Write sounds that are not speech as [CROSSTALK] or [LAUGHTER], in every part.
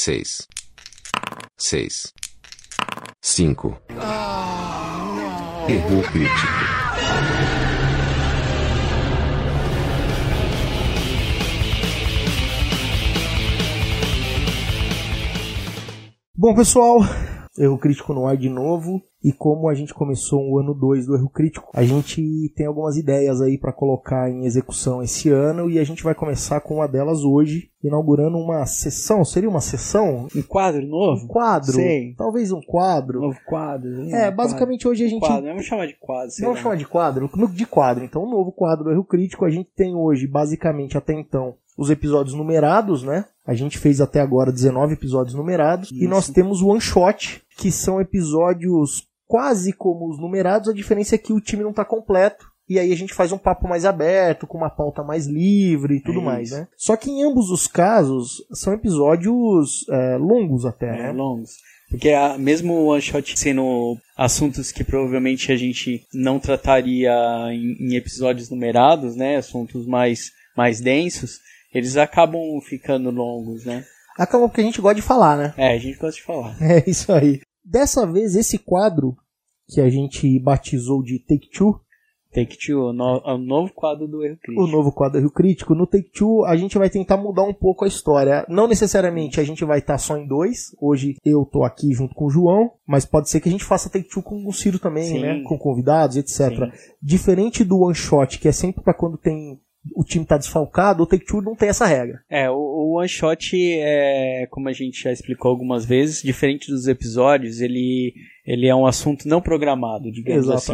seis, seis, cinco. Erro crítico. Bom, pessoal, erro crítico no ar de novo. E como a gente começou o ano 2 do erro crítico, a gente tem algumas ideias aí para colocar em execução esse ano e a gente vai começar com uma delas hoje, inaugurando uma sessão. Seria uma sessão? Um quadro novo? Um quadro? Sei. Talvez um quadro. Novo quadro. né? É, basicamente hoje a gente. Quadro. Vamos chamar de quadro. Vamos chamar de quadro? De quadro. Então, um novo quadro do Erro Crítico. A gente tem hoje, basicamente, até então, os episódios numerados, né? A gente fez até agora 19 episódios numerados. E Isso. nós temos o One Shot, que são episódios quase como os numerados. A diferença é que o time não tá completo. E aí a gente faz um papo mais aberto, com uma pauta mais livre e tudo É mais, né? Só que em ambos os casos, são episódios é, longos até, É, né? longos. Porque a, mesmo o one shot sendo assuntos que provavelmente a gente não trataria em, em episódios numerados, né? Assuntos mais, mais densos, eles acabam ficando longos, né? Acaba porque a gente gosta de falar, né? É, a gente gosta de falar. [LAUGHS] É isso aí. Dessa vez, esse quadro que a gente batizou de Take Two, Take Two, o, no, o novo quadro do Erro Crítico. o novo quadro Rio Crítico, no Take Two a gente vai tentar mudar um pouco a história. Não necessariamente a gente vai estar só em dois. Hoje eu tô aqui junto com o João, mas pode ser que a gente faça Take Two com o Ciro também, Sim. né? Com convidados, etc. Sim. Diferente do One Shot, que é sempre pra quando tem o time tá desfalcado, o Take Two não tem essa regra. É, o, o one shot é, como a gente já explicou algumas vezes, diferente dos episódios, ele, ele é um assunto não programado, digamos assim.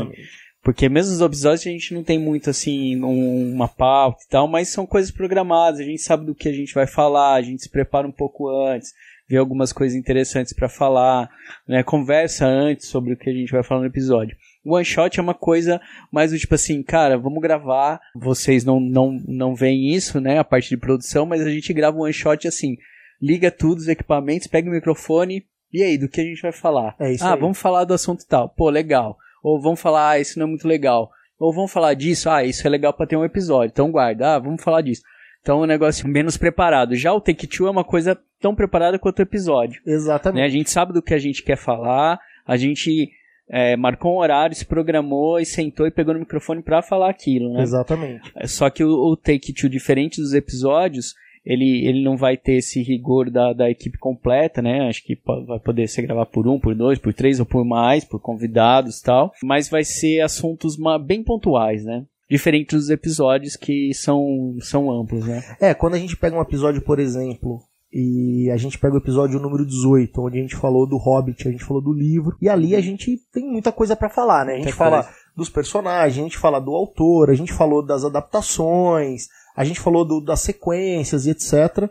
Porque mesmo os episódios a gente não tem muito assim um- uma pauta e tal, mas são coisas programadas, a gente sabe do que a gente vai falar, a gente se prepara um pouco antes, vê algumas coisas interessantes pra falar, né, conversa antes sobre o que a gente vai falar no episódio. O one shot é uma coisa mais do tipo assim, cara, vamos gravar, vocês não não não veem isso, né, a parte de produção, mas a gente grava um one shot assim, liga tudo os equipamentos, pega o microfone e aí, do que a gente vai falar? É isso ah, aí. vamos falar do assunto tal. Pô, legal. Ou vamos falar, ah, isso não é muito legal. Ou vamos falar disso, ah, isso é legal pra ter um episódio. Então guarda, ah, vamos falar disso. Então é um negócio menos preparado. Já o Take Two é uma coisa tão preparada quanto o episódio. Né? Exatamente. A gente sabe do que a gente quer falar, a gente é, marcou um horário, se programou e sentou e pegou no microfone pra falar aquilo, né? Exatamente. Só que o, o Take Two, diferente dos episódios, ele, ele não vai ter esse rigor da, da equipe completa, né? Acho que vai poder ser gravado por um, por dois, por três ou por mais, por convidados e tal. Mas vai ser assuntos bem pontuais, né? Diferente dos episódios que são, são amplos, né? É, quando a gente pega um episódio, por exemplo, e a gente pega o episódio número 18, onde a gente falou do Hobbit, a gente falou do livro, e ali a gente tem muita coisa pra falar, né? A gente Muita fala coisa. dos personagens, a gente fala do autor, a gente falou das adaptações, a gente falou do- das sequências e etc.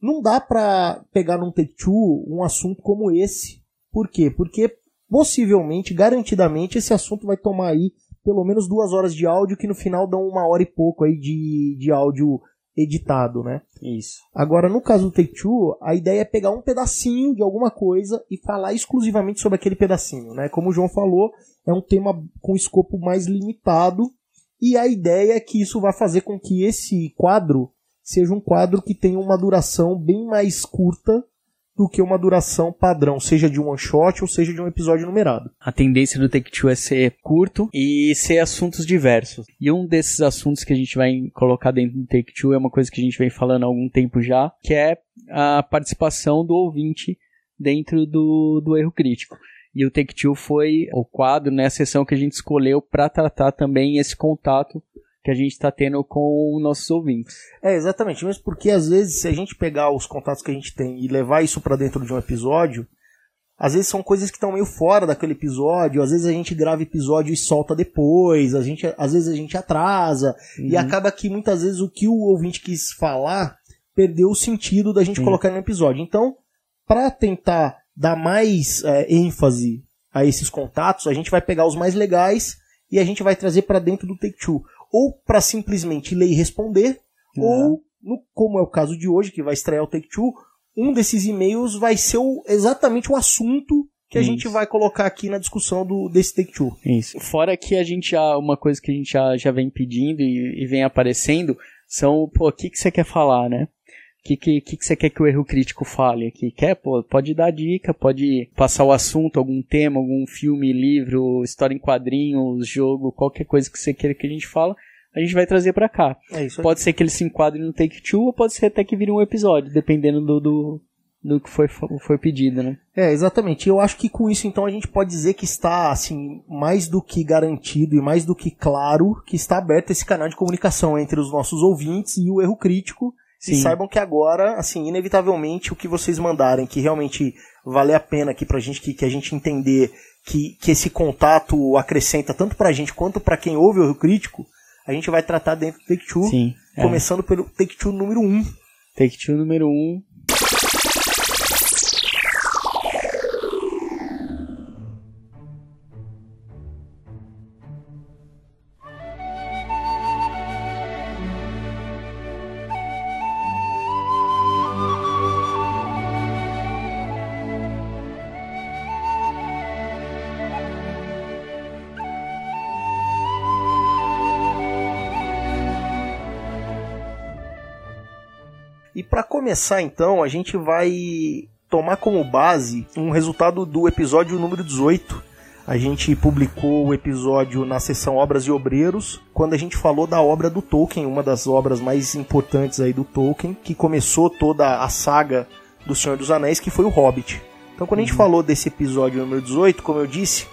Não dá pra pegar num Take Two um assunto como esse. Por quê? Porque possivelmente, garantidamente, esse assunto vai tomar aí pelo menos duas horas de áudio, que no final dão uma hora e pouco aí de, de áudio editado, né? Isso. Agora, no caso do Take Two, a ideia é pegar um pedacinho de alguma coisa e falar exclusivamente sobre aquele pedacinho, né? Como o João falou, é um tema com escopo mais limitado e a ideia é que isso vai fazer com que esse quadro seja um quadro que tenha uma duração bem mais curta do que uma duração padrão, seja de um one shot ou seja de um episódio numerado. A tendência do Take Two é ser curto e ser assuntos diversos. E um desses assuntos que a gente vai colocar dentro do Take Two é uma coisa que a gente vem falando há algum tempo já, que é a participação do ouvinte dentro do, do erro crítico. E o Take Two foi o quadro, né, a sessão que a gente escolheu para tratar também esse contato que a gente está tendo com nossos ouvintes. É, exatamente. Mesmo porque, às vezes, se a gente pegar os contatos que a gente tem e levar isso pra dentro de um episódio, às vezes são coisas que estão meio fora daquele episódio, às vezes a gente grava episódio e solta depois, a gente, às vezes a gente atrasa, e Uhum. acaba que muitas vezes o que o ouvinte quis falar perdeu o sentido da gente colocar no episódio. Então, para tentar dar mais é, ênfase a esses contatos, a gente vai pegar os mais legais e a gente vai trazer para dentro do Take Two. Ou para simplesmente ler e responder, Uhum. ou, no- como é o caso de hoje, que vai estrear o Take Two, um desses e-mails vai ser o- exatamente o assunto que a Isso. gente vai colocar aqui na discussão do, desse Take Two. Isso. Fora que a gente já, uma coisa que a gente já, já vem pedindo e, e vem aparecendo, são, pô, o que, que você quer falar, né? Que, que, que, você quer que o erro crítico fale aqui? Quer? Pô, pode dar dica, pode passar o assunto, algum tema, algum filme, livro, história em quadrinhos, jogo, qualquer coisa que você queira que a gente fala, a gente vai trazer para cá. É. Pode ser que ele se enquadre no Take Two, ou pode ser até que vire um episódio, dependendo do, do, do que foi, foi pedido, né? É, exatamente. Eu acho que com isso, então, a gente pode dizer que está, assim, mais do que garantido e mais do que claro que está aberto esse canal de comunicação entre os nossos ouvintes e o erro crítico Sim. E saibam que agora, assim, inevitavelmente, o que vocês mandarem, que realmente vale a pena aqui pra gente, que, que a gente entender que, que esse contato acrescenta tanto pra gente quanto para quem ouve o Rio Crítico, a gente vai tratar dentro do Take Two, Sim, é. começando pelo Take Two número 1. Um. Take Two número 1, um, para começar então, a gente vai tomar como base um resultado do episódio número 18. A gente publicou o episódio na seção Obras e Obreiros, quando a gente falou da obra do Tolkien, uma das obras mais importantes aí do Tolkien, que começou toda a saga do Senhor dos Anéis, que foi o Hobbit. Então, quando a gente uhum. falou desse episódio número 18, como eu disse,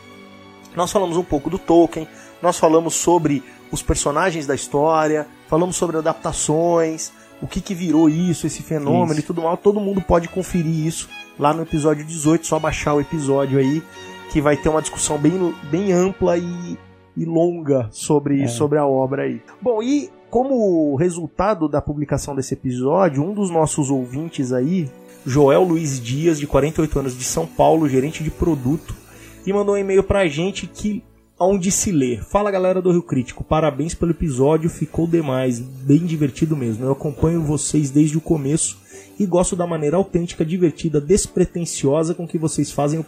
nós falamos um pouco do Tolkien, nós falamos sobre os personagens da história, falamos sobre adaptações, o que, que virou isso, esse fenômeno isso. e tudo mais. Todo mundo pode conferir isso lá no episódio 18, só baixar o episódio aí, que vai ter uma discussão bem, bem ampla e, e longa sobre, é. sobre a obra aí. Bom, e como resultado da publicação desse episódio, um dos nossos ouvintes aí, Joel Luiz Dias, de 48 anos, de São Paulo, gerente de produto, e mandou um e-mail pra gente que onde se lê. Fala galera do Rio Crítico, parabéns pelo episódio, ficou demais, bem divertido mesmo. Eu acompanho vocês desde o começo e gosto da maneira autêntica, divertida, despretensiosa com que vocês fazem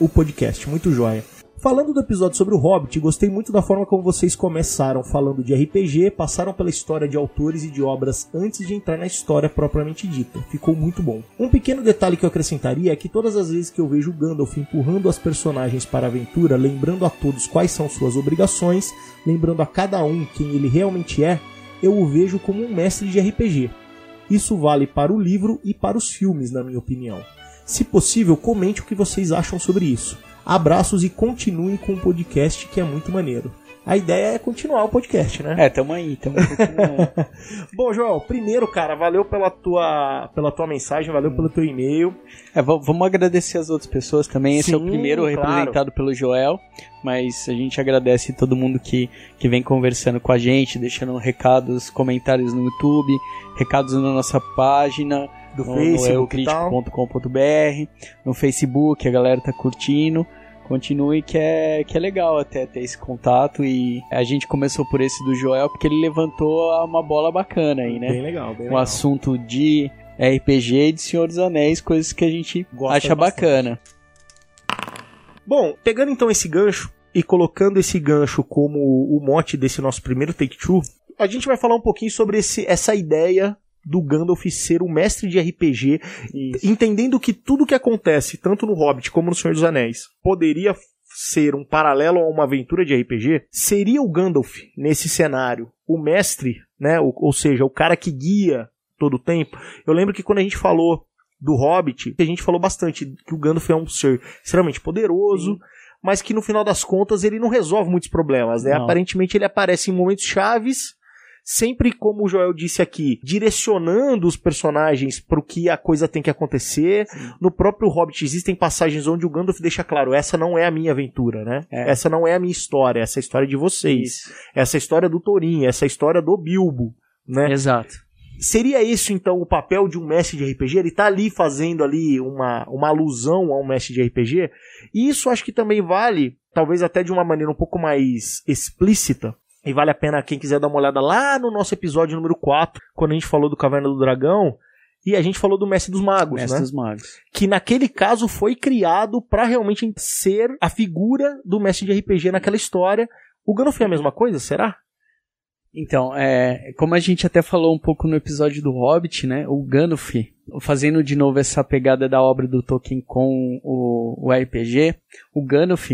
o podcast. Muito joia. Falando do episódio sobre o Hobbit, gostei muito da forma como vocês começaram falando de RPG, passaram pela história de autores e de obras antes de entrar na história propriamente dita. Ficou muito bom. Um pequeno detalhe que eu acrescentaria é que todas as vezes que eu vejo Gandalf empurrando as personagens para a aventura, lembrando a todos quais são suas obrigações, lembrando a cada um quem ele realmente é, eu o vejo como um mestre de RPG. Isso vale para o livro e para os filmes, na minha opinião. Se possível, comente o que vocês acham sobre isso. Abraços e continuem com o podcast que é muito maneiro. A ideia é continuar o podcast, né? É, tamo aí, tamo [LAUGHS] Bom, João, primeiro, cara, valeu pela tua, pela tua mensagem, valeu hum. pelo teu e-mail. É, vamos agradecer as outras pessoas também. Esse Sim, é o primeiro claro. representado pelo Joel, mas a gente agradece todo mundo que, que vem conversando com a gente, deixando recados, comentários no YouTube, recados na nossa página do no, Facebook, no no Facebook, a galera tá curtindo. Continue que é, que é legal até ter esse contato e a gente começou por esse do Joel porque ele levantou uma bola bacana aí, né? Bem legal, bem legal. Um assunto de RPG e de Senhor dos Anéis, coisas que a gente Gosta acha bastante. bacana. Bom, pegando então esse gancho e colocando esse gancho como o mote desse nosso primeiro Take Two, a gente vai falar um pouquinho sobre esse, essa ideia do Gandalf ser o mestre de RPG, Isso. entendendo que tudo que acontece, tanto no Hobbit como no Senhor dos Anéis, poderia ser um paralelo a uma aventura de RPG, seria o Gandalf, nesse cenário, o mestre, né? Ou, ou seja, o cara que guia todo o tempo. Eu lembro que quando a gente falou do Hobbit, a gente falou bastante que o Gandalf é um ser extremamente poderoso, Sim. mas que no final das contas ele não resolve muitos problemas, né? Aparentemente ele aparece em momentos chaves sempre como o Joel disse aqui, direcionando os personagens para o que a coisa tem que acontecer. Sim. No próprio Hobbit existem passagens onde o Gandalf deixa claro, essa não é a minha aventura, né? É. Essa não é a minha história, essa é a história de vocês. Isso. Essa é a história do Thorin, essa é a história do Bilbo, né? Exato. Seria isso então o papel de um mestre de RPG? Ele tá ali fazendo ali uma, uma alusão a um mestre de RPG? E isso acho que também vale, talvez até de uma maneira um pouco mais explícita, e vale a pena quem quiser dar uma olhada lá no nosso episódio número 4, quando a gente falou do Caverna do Dragão, e a gente falou do Mestre dos Magos, Mestre né? dos Magos. Que naquele caso foi criado para realmente ser a figura do mestre de RPG naquela história. O Gandalf é a mesma coisa, será? Então, é, como a gente até falou um pouco no episódio do Hobbit, né? O Gandalf, fazendo de novo essa pegada da obra do Tolkien com o, o RPG, o Gandalf,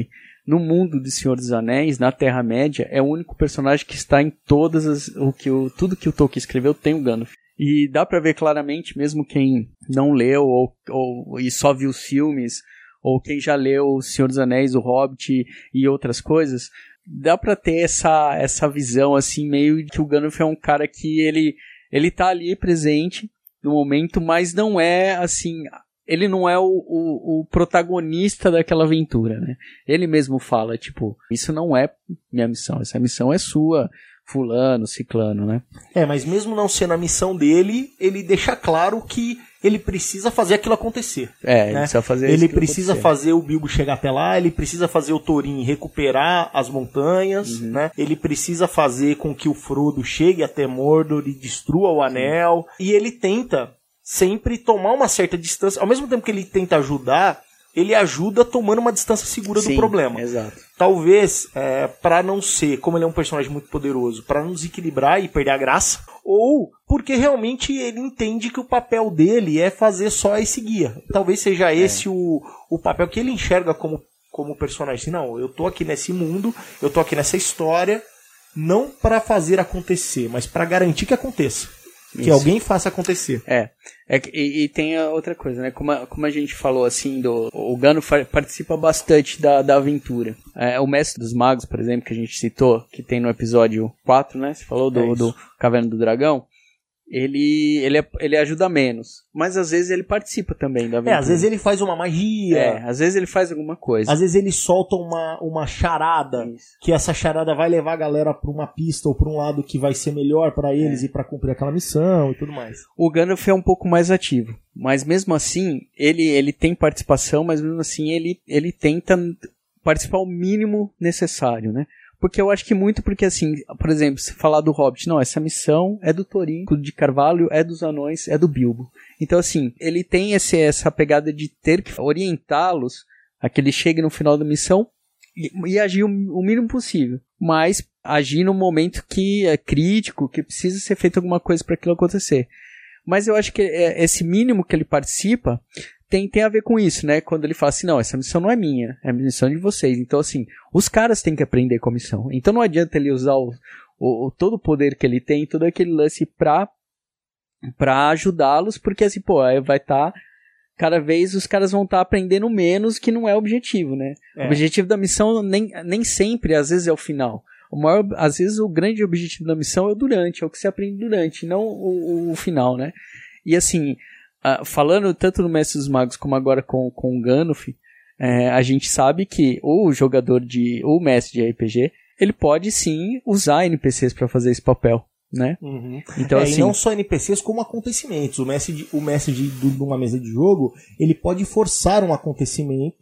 no mundo de Senhor dos Anéis, na Terra-média, é o único personagem que está em todas as. O que o, tudo que o Tolkien escreveu tem o Gandalf. E dá para ver claramente, mesmo quem não leu ou, ou e só viu os filmes, ou quem já leu O Senhor dos Anéis, O Hobbit e outras coisas, dá para ter essa, essa visão assim meio que o Gandalf é um cara que ele ele tá ali presente no momento, mas não é assim, ele não é o, o, o, protagonista daquela aventura, né? Ele mesmo fala, tipo, isso não é minha missão, essa missão é sua, fulano, ciclano, né? É, mas mesmo não sendo a missão dele, ele deixa claro que ele precisa fazer aquilo acontecer. É, ele né? precisa fazer Ele precisa acontecer. fazer o Bilbo chegar até lá, ele precisa fazer o Thorin recuperar as montanhas, uhum. né? Ele precisa fazer com que o Frodo chegue até Mordor e destrua o anel. E ele tenta sempre tomar uma certa distância, ao mesmo tempo que ele tenta ajudar, ele ajuda tomando uma distância segura Sim, do problema. Exato. Talvez é, para não ser, como ele é um personagem muito poderoso, para não desequilibrar e perder a graça, ou porque realmente ele entende que o papel dele é fazer só esse guia. Talvez seja é. esse o, o papel que ele enxerga como, como personagem. Assim, não, eu tô aqui nesse mundo, eu tô aqui nessa história, não para fazer acontecer, mas para garantir que aconteça. Que Isso. alguém faça acontecer. É. é e, e, tem a outra coisa, né? Como a, como a gente falou assim, do, o Gano participa bastante da, da aventura. É, o Mestre dos Magos, por exemplo, que a gente citou, que tem no episódio 4, né? Você falou do, é do Caverna do Dragão ele, ele, é, ele ajuda menos. Mas às vezes ele participa também da aventura. É, às vezes ele faz uma magia. É, às vezes ele faz alguma coisa. Às vezes ele solta uma, uma charada, Isso. que essa charada vai levar a galera pra uma pista ou pra um lado que vai ser melhor para eles é. e para cumprir aquela missão e tudo mais. O Gandalf é um pouco mais ativo. Mas mesmo assim, ele, ele tem participação, mas mesmo assim ele, ele tenta participar o mínimo necessário, né? Porque eu acho que muito porque, assim, por exemplo, se falar do Hobbit, não, essa missão é do Thorin, de Carvalho, é dos anões, é do Bilbo. Então, assim, ele tem esse, essa pegada de ter que orientá-los a que ele chegue no final da missão e, e agir o, o mínimo possível. Mas agir no momento que é crítico, que precisa ser feito alguma coisa para aquilo acontecer. Mas eu acho que é, esse mínimo que ele participa tem, tem a ver com isso, né? Quando ele fala assim, não, essa missão não é minha, é a missão de vocês. Então, assim, os caras têm que aprender com a missão. Então não adianta ele usar o, o, todo o poder que ele tem, todo aquele lance pra, pra ajudá-los, porque assim, pô, aí vai estar. Tá, cada vez os caras vão estar tá aprendendo menos, que não é o objetivo, né? É. O objetivo da missão nem, nem sempre, às vezes, é o final. O maior, às vezes, o grande objetivo da missão é o durante, é o que se aprende durante, não o, o final, né? E assim, uh, falando tanto no Mestre dos Magos como agora com, com o Gandalf, é, a gente sabe que o jogador de. o mestre de RPG, ele pode sim usar NPCs para fazer esse papel. Né? Uhum. Então, é, assim, e não só NPCs como acontecimentos. O mestre de, o mestre de, de uma mesa de jogo ele pode forçar um acontecimento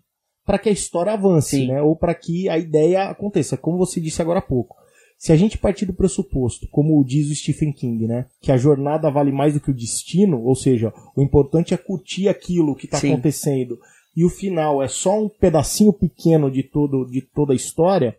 para que a história avance, né? Ou para que a ideia aconteça, como você disse agora há pouco. Se a gente partir do pressuposto, como diz o Stephen King, né, que a jornada vale mais do que o destino, ou seja, o importante é curtir aquilo que está acontecendo e o final é só um pedacinho pequeno de todo de toda a história,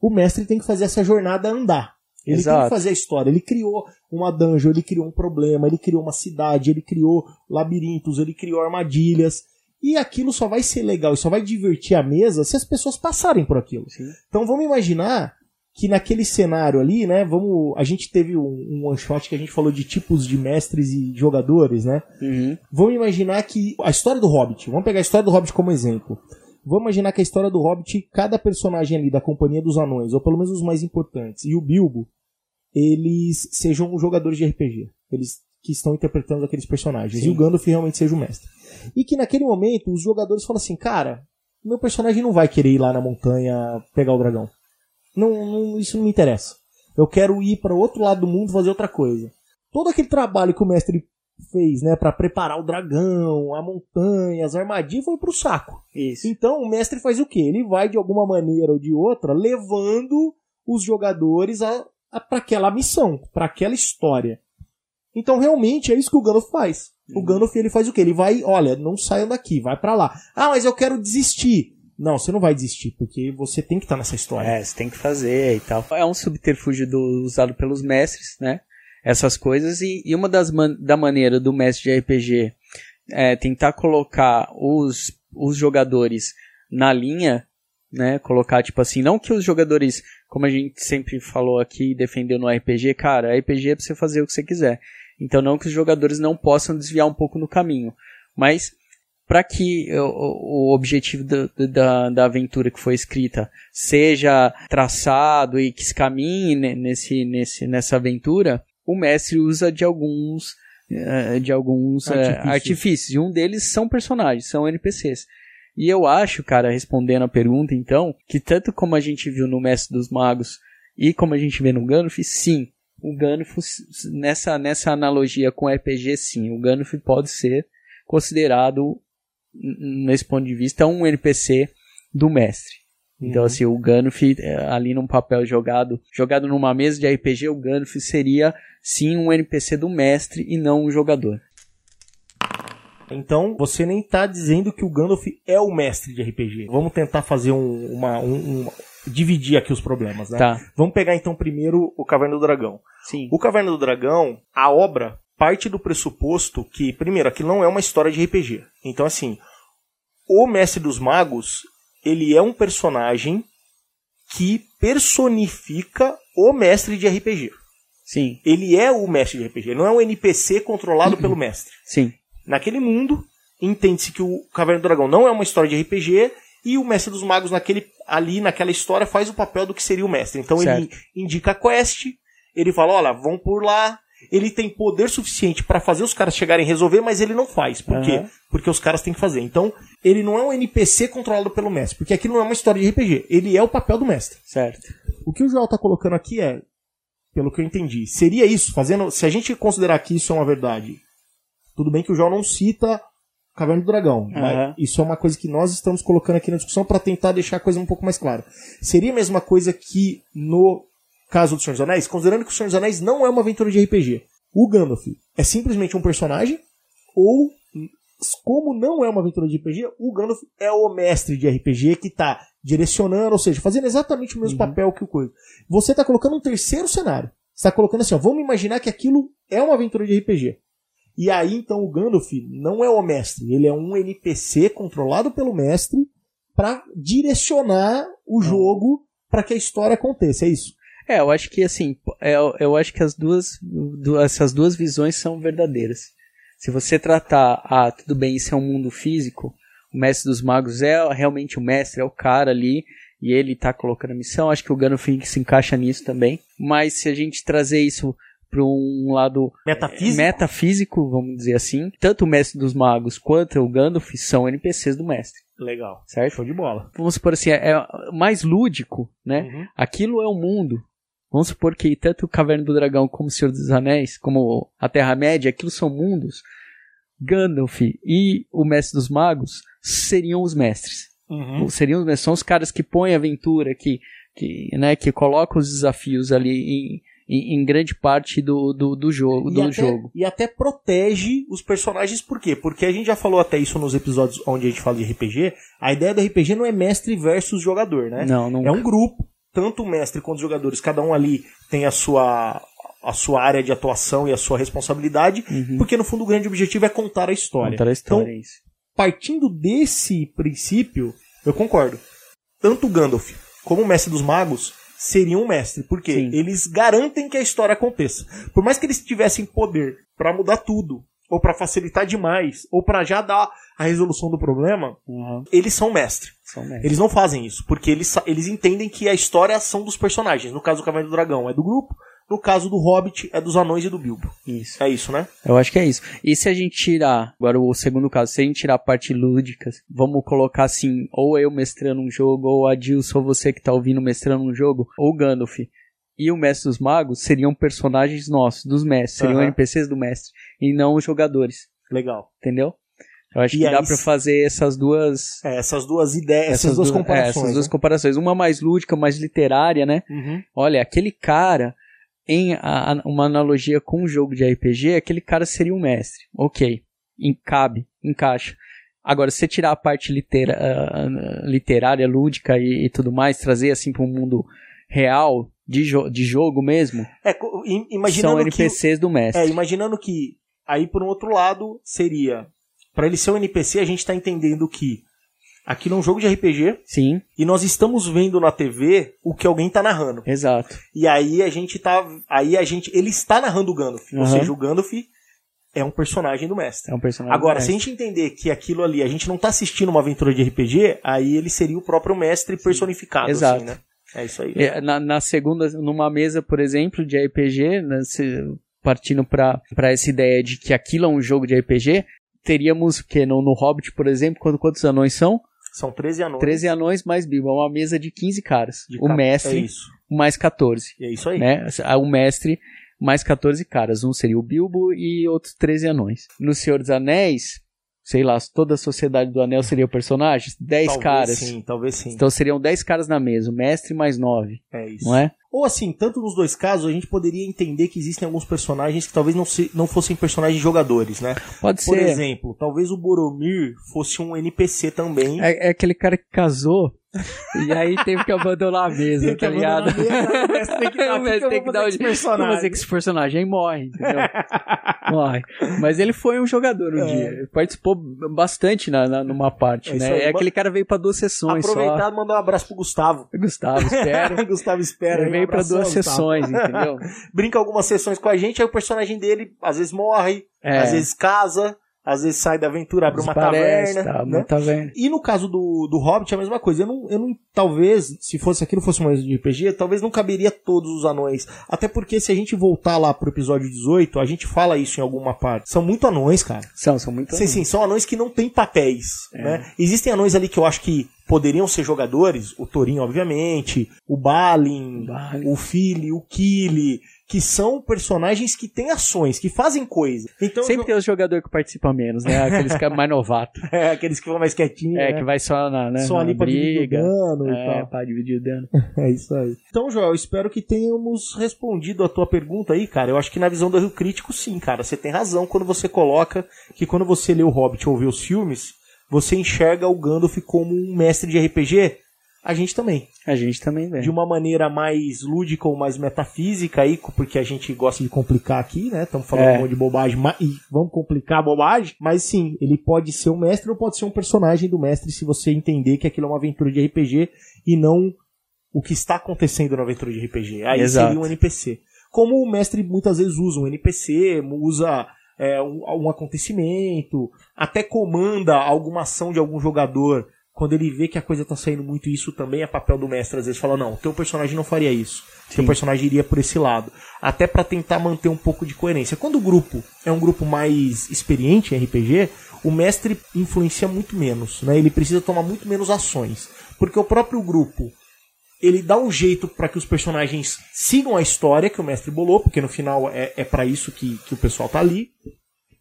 o mestre tem que fazer essa jornada andar. Ele Exato. tem que fazer a história. Ele criou uma dungeon, ele criou um problema, ele criou uma cidade, ele criou labirintos, ele criou armadilhas. E aquilo só vai ser legal e só vai divertir a mesa se as pessoas passarem por aquilo. Sim. Então vamos imaginar que naquele cenário ali, né, vamos, a gente teve um, um one shot que a gente falou de tipos de mestres e jogadores, né? Uhum. Vamos imaginar que a história do Hobbit, vamos pegar a história do Hobbit como exemplo. Vamos imaginar que a história do Hobbit, cada personagem ali da Companhia dos Anões, ou pelo menos os mais importantes, e o Bilbo, eles sejam jogadores de RPG. Eles que estão interpretando aqueles personagens. Sim. E o Gandalf realmente seja o mestre. E que naquele momento os jogadores falam assim, cara, meu personagem não vai querer ir lá na montanha pegar o dragão. Não, não, isso não me interessa. Eu quero ir para o outro lado do mundo fazer outra coisa. Todo aquele trabalho que o mestre fez, né, para preparar o dragão, a montanha, as armadilhas, foi pro saco. Isso. Então o mestre faz o quê? Ele vai de alguma maneira ou de outra levando os jogadores a, a para aquela missão, para aquela história. Então realmente é isso que o Gandalf faz. Uhum. O Gandalf ele faz o quê? Ele vai, olha, não saiam daqui, vai para lá. Ah, mas eu quero desistir. Não, você não vai desistir, porque você tem que estar tá nessa história. É, você tem que fazer e tal. É um subterfúgio do, usado pelos mestres, né? Essas coisas. E, e uma das man da maneira do mestre de RPG é tentar colocar os, os jogadores na linha, né? Colocar, tipo assim, não que os jogadores, como a gente sempre falou aqui, defendeu no RPG, cara, RPG é pra você fazer o que você quiser. Então não que os jogadores não possam desviar um pouco no caminho. Mas para que o, o objetivo do, da, da aventura que foi escrita seja traçado e que se caminhe nesse, nesse, nessa aventura, o mestre usa de alguns eh, de alguns eh, artifícios. artifícios. E um deles são personagens, são NPCs. E eu acho, cara, respondendo a pergunta, então, que tanto como a gente viu no Mestre dos Magos e como a gente vê no Ganuf, sim, o Ganuf, nessa, nessa analogia com RPG, sim, o Ganuf pode ser considerado, nesse ponto de vista, um NPC do mestre. Então, uhum. assim, o Ganuf, é, ali num papel jogado, jogado numa mesa de RPG, o Ganuf seria, sim, um NPC do mestre e não um jogador. Então, você nem está dizendo que o Gandalf é o mestre de RPG. Vamos tentar fazer um, uma, um, um, dividir aqui os problemas, né? Tá. Vamos pegar então primeiro o Caverna do Dragão. Sim. O Caverna do Dragão, a obra parte do pressuposto que, primeiro, aquilo não é uma história de RPG. Então, assim, o Mestre dos Magos, ele é um personagem que personifica o mestre de RPG. Sim. Ele é o mestre de RPG, ele não é um NPC controlado pelo [CLEARS THROAT] mestre. Sim. Naquele mundo, entende-se que o Caverna do Dragão não é uma história de RPG e o Mestre dos Magos naquele ali naquela história faz o papel do que seria o mestre. Então certo. ele indica a quest, ele fala, olha, vão por lá, ele tem poder suficiente para fazer os caras chegarem a resolver, mas ele não faz. Por uhum. quê? Porque os caras têm que fazer. Então, ele não é um NPC controlado pelo mestre, porque aquilo não é uma história de RPG. Ele é o papel do mestre. Certo. O que o Joel tá colocando aqui é, pelo que eu entendi, seria isso, fazendo, se a gente considerar que isso é uma verdade, tudo bem que o João não cita Caverna do Dragão. Uhum. Isso é uma coisa que nós estamos colocando aqui na discussão para tentar deixar a coisa um pouco mais clara. Seria a mesma coisa que no caso do Senhor dos Anéis, considerando que o Senhor dos Anéis não é uma aventura de RPG. O Gandalf é simplesmente um personagem, ou, como não é uma aventura de RPG, o Gandalf é o mestre de RPG que está direcionando, ou seja, fazendo exatamente o mesmo uhum. papel que o coisa. Você está colocando um terceiro cenário. Você está colocando assim, ó, vamos imaginar que aquilo é uma aventura de RPG. E aí então o Gandalf não é o mestre, ele é um NPC controlado pelo mestre para direcionar o jogo para que a história aconteça, é isso? É, eu acho que assim, é, eu acho que as duas, essas duas visões são verdadeiras. Se você tratar, ah, tudo bem, isso é um mundo físico, o mestre dos magos é realmente o mestre, é o cara ali, e ele tá colocando a missão, acho que o Gandalf se encaixa nisso também. Mas se a gente trazer isso para um lado metafísico? metafísico, vamos dizer assim. Tanto o Mestre dos Magos quanto o Gandalf são NPCs do Mestre. Legal. Certo? Show de bola. Vamos supor assim, é, é mais lúdico, né? Uhum. Aquilo é o mundo. Vamos supor que tanto o Caverna do Dragão como o Senhor dos Anéis, como a Terra-média, aquilo são mundos. Gandalf e o Mestre dos Magos seriam os mestres. Uhum. Seriam, são os caras que põem aventura, que, que, né, que colocam os desafios ali em, em, em grande parte do, do, do jogo. E do até, jogo. E até protege os personagens, por quê? Porque a gente já falou até isso nos episódios onde a gente fala de RPG. A ideia do RPG não é mestre versus jogador, né? Não, não. É um grupo, tanto o mestre quanto os jogadores, cada um ali tem a sua a sua área de atuação e a sua responsabilidade, uhum. porque no fundo o grande objetivo é contar a história. Contar a história, então, é isso. partindo desse princípio, eu concordo. Tanto o Gandalf como o Mestre dos Magos seriam um mestre, porque Sim. eles garantem que a história aconteça. Por mais que eles tivessem poder para mudar tudo, ou para facilitar demais, ou para já dar a resolução do problema, uhum. eles são mestre. são mestre. Eles não fazem isso, porque eles, eles entendem que a história são dos personagens. No caso do Cavaleiro do Dragão é do grupo, no caso do Hobbit, é dos anões e do Bilbo. Isso. É isso, né? Eu acho que é isso. E se a gente tirar, agora o segundo caso, se a gente tirar a parte lúdica, vamos colocar assim, ou eu mestrando um jogo, ou a Dilson, ou você que tá ouvindo mestrando um jogo, ou Gandalf e o Mestre dos Magos seriam personagens nossos, dos mestres, seriam uhum. NPCs do mestre, e não os jogadores. Legal. Entendeu? Eu acho e que aí, dá para fazer essas duas. É, essas duas ideias, essas, essas duas comparações. É, essas duas né? comparações. Uma mais lúdica, mais literária, né? Uhum. Olha, aquele cara em a, a, uma analogia com um jogo de RPG, aquele cara seria um mestre. Ok, cabe, encaixa. Agora, se você tirar a parte litera, uh, literária, lúdica e, e, tudo mais, trazer assim para um mundo real, de, jo de jogo mesmo, é, imaginando são NPCs que, do mestre. É, imaginando que, aí por um outro lado, seria, para ele ser um NPC, a gente está entendendo que aquilo é um jogo de RPG. Sim. E nós estamos vendo na TV o que alguém tá narrando. Exato. E aí a gente tá. Aí a gente. Ele está narrando o Gandalf. Uhum. Ou seja, o Gandalf é um personagem do mestre. É um personagem Agora, se a gente entender que aquilo ali, a gente não tá assistindo uma aventura de RPG, aí ele seria o próprio mestre personificado, Exato. assim, né? É isso aí. É, na, na, segunda, numa mesa, por exemplo, de RPG, né, se, partindo para essa ideia de que aquilo é um jogo de RPG, teríamos que no, no Hobbit, por exemplo, quando, quantos anões são? São 13 anões. 13 anões mais Bilbo. É uma mesa de 15 caras. De o mestre é mais 14. É isso aí. Né? O mestre mais 14 caras. Um seria o Bilbo e outros 13 anões. No Senhor dos Anéis, sei lá, toda a Sociedade do Anel seria o personagem? 10 talvez caras. Sim, talvez sim. Então seriam 10 caras na mesa. O mestre mais 9. É isso. Não é? Ou assim, tanto nos dois casos, a gente poderia entender que existem alguns personagens que talvez não, se, não fossem personagens jogadores, né? Pode Por ser. Por exemplo, talvez o Boromir fosse um NPC também. É, é aquele cara que casou e aí teve que abandonar a mesa, tá ligado? o mestre tem que [LAUGHS] dar, o mestre tem que dar esse personagem. fazer que esse personagem morre, entendeu? [LAUGHS] morre. Mas ele foi um jogador um é. dia. Ele participou bastante na, na, numa parte, é né? É aquele cara veio pra duas sessões Aproveitado só. mandar um abraço pro Gustavo. Gustavo, espero. [LAUGHS] Gustavo, espera. Ele veio pra duas sessões, entendeu? Brinca algumas sessões com a gente, aí o personagem dele às vezes morre, é. às vezes casa às vezes sai da aventura, abre uma taverna. Tá, né? uma taverna. E no caso do, do Hobbit é a mesma coisa. Eu não, eu não, talvez, se fosse aquilo fosse uma de RPG, talvez não caberia todos os anões. Até porque se a gente voltar lá pro episódio 18, a gente fala isso em alguma parte. São muito anões, cara. São, são muito sim, anões. Sim, são anões que não têm papéis. É. Né? Existem anões ali que eu acho que poderiam ser jogadores, o Torinho, obviamente, o Balin, Balin. o Fili, o Kili, que são personagens que têm ações, que fazem coisa. Então, Sempre tem os jogadores que participam menos, né? Aqueles que é mais novato. [LAUGHS] é, aqueles que vão mais quietinhos. É, né? que vai só na, né, só na ali pra briga. dividir o dano é, e tal. pra dividir o dano. [LAUGHS] é isso aí. Então, Joel, espero que tenhamos respondido a tua pergunta aí, cara. Eu acho que na visão do Rio Crítico, sim, cara. Você tem razão quando você coloca que quando você lê o Hobbit ou vê os filmes, você enxerga o Gandalf como um mestre de RPG a gente também. A gente também vê. De uma maneira mais lúdica ou mais metafísica aí, porque a gente gosta de complicar aqui, né? Estamos falando é. um monte de bobagem e vamos complicar a bobagem. Mas sim, ele pode ser um mestre ou pode ser um personagem do mestre se você entender que aquilo é uma aventura de RPG e não o que está acontecendo na aventura de RPG. Aí Exato. seria um NPC. Como o mestre muitas vezes usa um NPC, usa é, um, um acontecimento, até comanda alguma ação de algum jogador quando ele vê que a coisa tá saindo muito, isso também é papel do mestre, às vezes fala, não, teu personagem não faria isso. Sim. Teu personagem iria por esse lado. Até para tentar manter um pouco de coerência. Quando o grupo é um grupo mais experiente em RPG, o mestre influencia muito menos, né? Ele precisa tomar muito menos ações. Porque o próprio grupo, ele dá um jeito para que os personagens sigam a história que o mestre bolou, porque no final é, é para isso que, que o pessoal tá ali.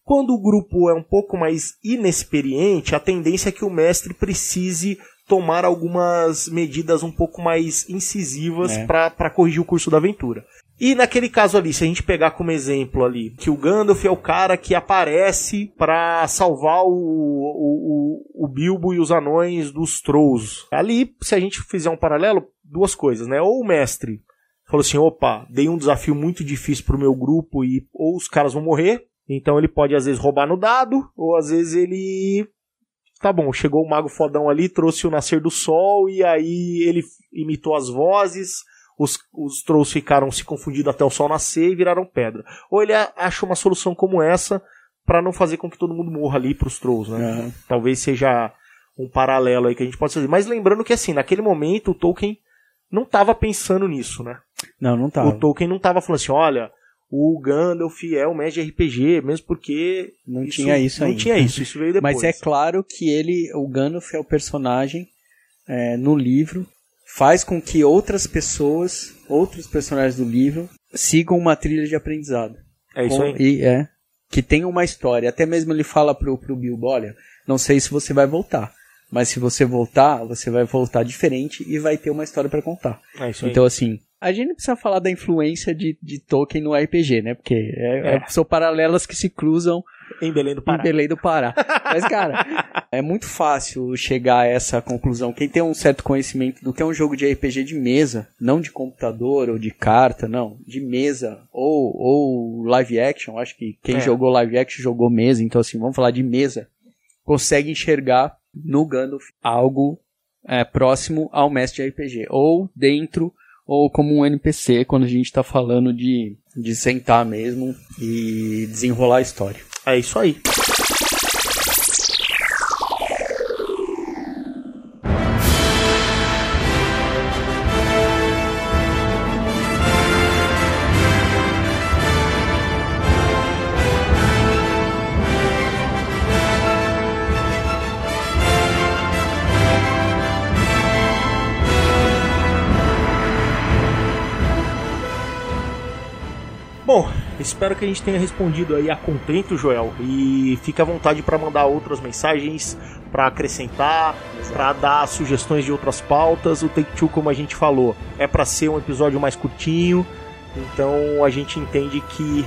Quando o grupo é um pouco mais inexperiente, a tendência é que o mestre precise tomar algumas medidas um pouco mais incisivas é. para corrigir o curso da aventura. E naquele caso ali, se a gente pegar como exemplo ali, que o Gandalf é o cara que aparece para salvar o, o, o, Bilbo e os anões dos Trolls. Ali, se a gente fizer um paralelo, duas coisas, né? Ou o mestre falou assim, opa, dei um desafio muito difícil pro meu grupo e ou os caras vão morrer, então ele pode às vezes roubar no dado, ou às vezes ele. Tá bom, chegou o mago fodão ali, trouxe o nascer do sol, e aí ele imitou as vozes, os, os trolls ficaram se confundindo até o sol nascer e viraram pedra. Ou ele acha uma solução como essa para não fazer com que todo mundo morra ali pros trolls, né? Uhum. Talvez seja um paralelo aí que a gente pode fazer. Mas lembrando que assim, naquele momento o Tolkien não estava pensando nisso, né? Não, não tava. O Tolkien não estava falando assim, olha, o Gandalf é o de RPG, mesmo porque não isso, tinha isso não ainda. tinha isso, isso veio [LAUGHS] depois. Mas é claro que ele, o Gandalf é o personagem é, no livro, faz com que outras pessoas, outros personagens do livro, sigam uma trilha de aprendizado. É isso aí. E, é, que tenha uma história. Até mesmo ele fala pro, pro Bilbo, olha, não sei se você vai voltar. Mas se você voltar, você vai voltar diferente e vai ter uma história para contar. É isso aí. Então, assim, a gente não precisa falar da influência de, de Tolkien no RPG, né? Porque é, é. são paralelas que se cruzam Em Belém do Pará. Em Belém do Pará. Mas, cara, [LAUGHS] é muito fácil chegar a essa conclusão. Quem tem um certo conhecimento do que é um jogo de RPG de mesa, não de computador ou de carta, não, de mesa, ou, ou live action, acho que quem é. jogou live action jogou mesa, então assim, vamos falar de mesa, consegue enxergar no Gandalf algo é, próximo ao mestre de RPG, ou dentro ou como um NPC quando a gente está falando de, de sentar mesmo e desenrolar a história. É isso aí. Espero que a gente tenha respondido aí a contento, Joel. E fique à vontade para mandar outras mensagens, para acrescentar, para dar sugestões de outras pautas. O Take Two, como a gente falou, é para ser um episódio mais curtinho. Então a gente entende que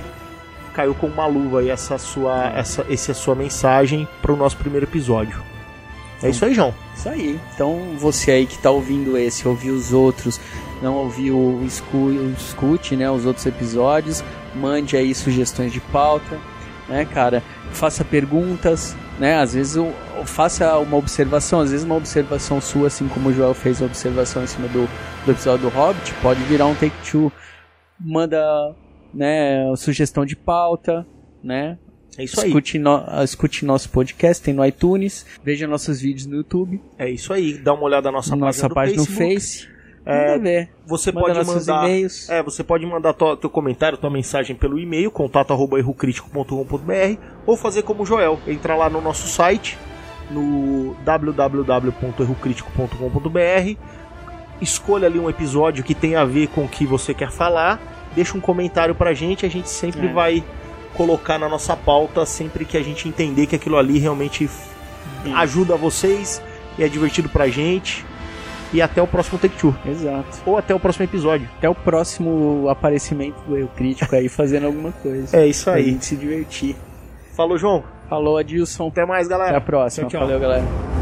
caiu com uma luva aí essa sua, essa, essa sua mensagem para o nosso primeiro episódio. É isso aí, João. Isso aí. Então você aí que está ouvindo esse, ouviu os outros, não ouviu o escute, né, os outros episódios, mande aí sugestões de pauta, né, cara, faça perguntas, né, às vezes eu, faça uma observação, às vezes uma observação sua, assim como o Joel fez a observação em cima do, do episódio do Hobbit, pode virar um take two, manda, né, sugestão de pauta, né, é isso escute aí. No, escute nosso podcast, tem no iTunes, veja nossos vídeos no YouTube. É isso aí, dá uma olhada na nossa, nossa página, no Face. É, ver. Você Manda pode mandar e-mails. É, você pode mandar tua, teu comentário, tua mensagem pelo e-mail contato@errocritico.com.br ou fazer como o Joel, entrar lá no nosso site no www.errocritico.com.br, escolha ali um episódio que tem a ver com o que você quer falar, deixa um comentário pra gente, a gente sempre é. vai colocar na nossa pauta sempre que a gente entender que aquilo ali realmente Sim. ajuda vocês e é divertido pra gente e até o próximo Take Two. Exato. Ou até o próximo episódio. Até o próximo aparecimento do Eu Crítico aí fazendo alguma coisa. É isso aí. Pra gente se divertir. Falou, João. Falou, Adilson. Até mais, galera. Até a próxima. Tchau, tchau. Valeu, galera.